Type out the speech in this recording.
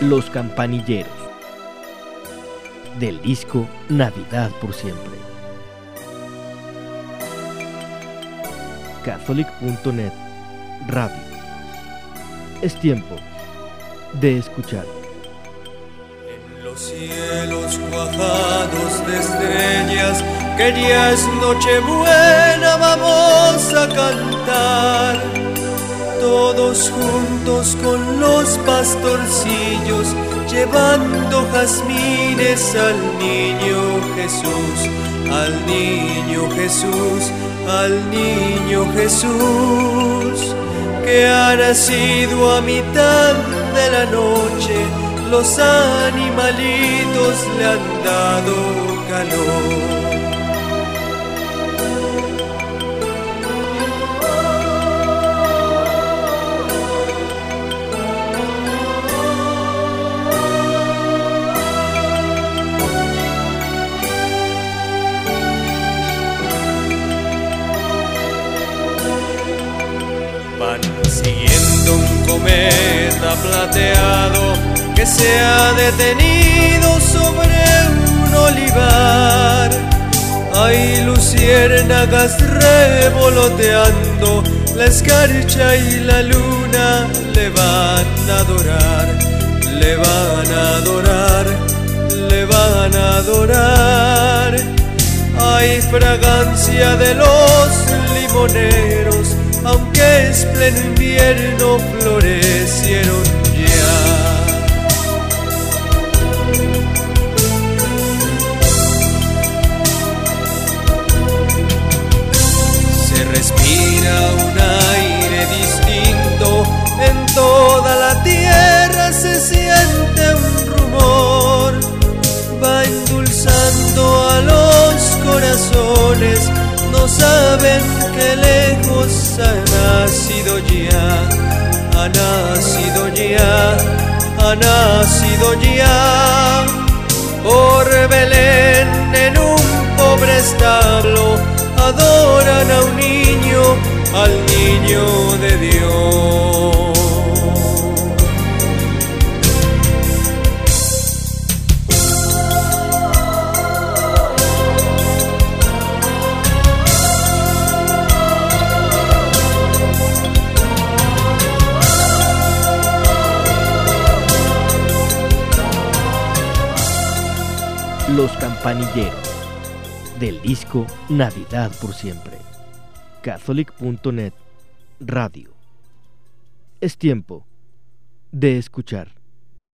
Los Campanilleros. Del disco Navidad por siempre. Catholic.net Radio. Es tiempo de escuchar. En los cielos cuajados de estrellas, que ya es Nochebuena, vamos a cantar. Todos juntos con los pastorcillos, llevando jazmines al niño Jesús, al niño Jesús, al niño Jesús, que ha nacido a mitad de la noche, los animalitos le han dado calor. Siguiendo un cometa plateado que se ha detenido sobre un olivar. Hay luciérnagas revoloteando, la escarcha y la luna le van a adorar, le van a adorar, le van a adorar. Hay fragancia de los limoneros, aunque es pleno invierno, florecieron ya. Se respira un aire distinto, en toda la tierra se siente un rumor, va endulzando a los corazones, no saben que lejos ha nacido ya, ha nacido ya, ha nacido ya, por Belén en un pobre establo, adoran a un niño, al niño Los Campanilleros. Del disco Navidad por siempre. Catholic.net Radio. Es tiempo de escuchar.